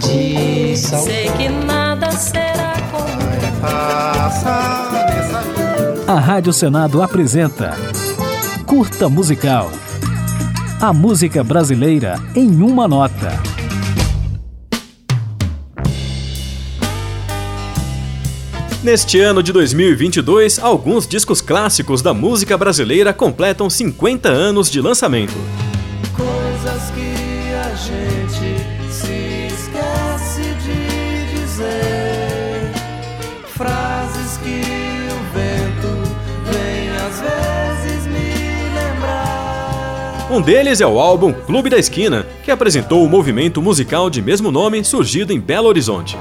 de sal. Sei que nada será como A Rádio Senado apresenta Curta Musical. A música brasileira em uma nota. Neste ano de 2022, alguns discos clássicos da música brasileira completam 50 anos de lançamento. Coisas que a gente se esquece de dizer, frases que o vento vem às vezes me lembrar. Um deles é o álbum Clube da Esquina, que apresentou o movimento musical de mesmo nome surgido em Belo Horizonte.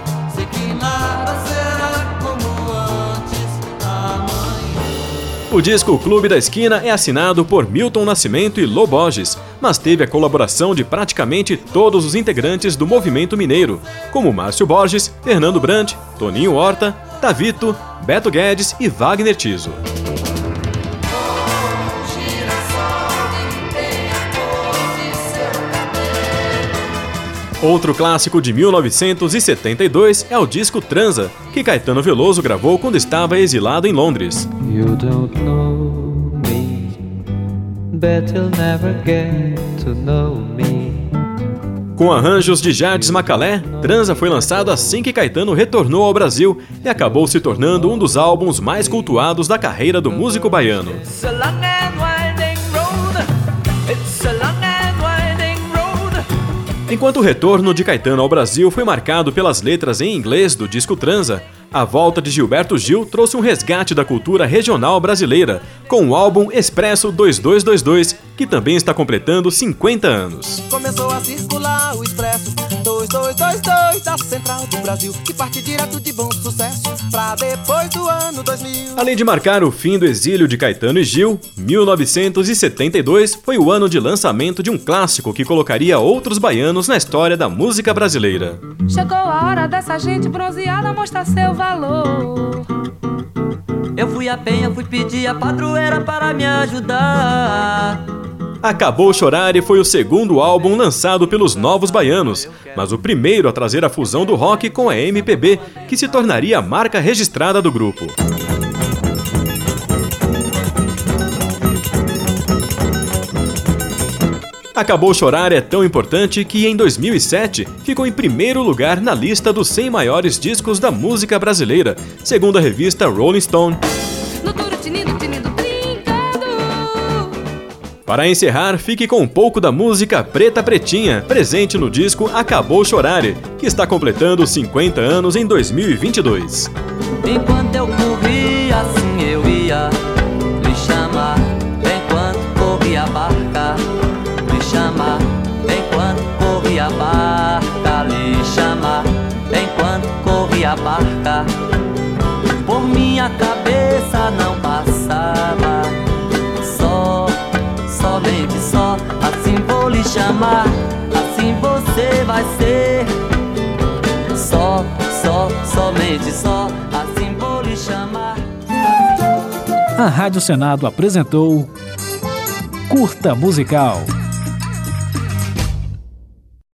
O disco Clube da Esquina é assinado por Milton Nascimento e Lô Borges, mas teve a colaboração de praticamente todos os integrantes do movimento mineiro, como Márcio Borges, Fernando Brandt, Toninho Horta, Tavito, Beto Guedes e Wagner Tiso. Outro clássico de 1972 é o disco Transa, que Caetano Veloso gravou quando estava exilado em Londres. Com arranjos de Jardes Macalé, Transa foi lançado assim que Caetano retornou ao Brasil e acabou se tornando um dos álbuns mais cultuados da carreira do músico baiano. Enquanto o retorno de Caetano ao Brasil foi marcado pelas letras em inglês do disco Transa, a volta de Gilberto Gil trouxe um resgate da cultura regional brasileira, com o álbum Expresso 2222, que também está completando 50 anos. Começou a circular o Expresso 2222 da Central do Brasil, que parte direto de bom sucesso pra depois do ano 2000. Além de marcar o fim do exílio de Caetano e Gil, 1972 foi o ano de lançamento de um clássico que colocaria outros baianos na história da música brasileira. Chegou a hora dessa gente bronzeada mostrar seu valor. Eu fui a penha, fui pedir a padroeira para me ajudar. Acabou Chorar e foi o segundo álbum lançado pelos Novos Baianos, mas o primeiro a trazer a fusão do rock com a MPB, que se tornaria a marca registrada do grupo. Acabou Chorar é tão importante que em 2007 ficou em primeiro lugar na lista dos 100 maiores discos da música brasileira, segundo a revista Rolling Stone. Para encerrar, fique com um pouco da música Preta Pretinha, presente no disco Acabou Chorar, que está completando 50 anos em 2022. Enquanto eu corria assim eu ia lhe chamar, enquanto corria a barca, lhe chamar, enquanto corria a barca, lhe chamar, enquanto corria a barca, por minha cabeça não chamar, assim você vai ser. Só, só, somente só, assim vou lhe chamar. A Rádio Senado apresentou Curta Musical.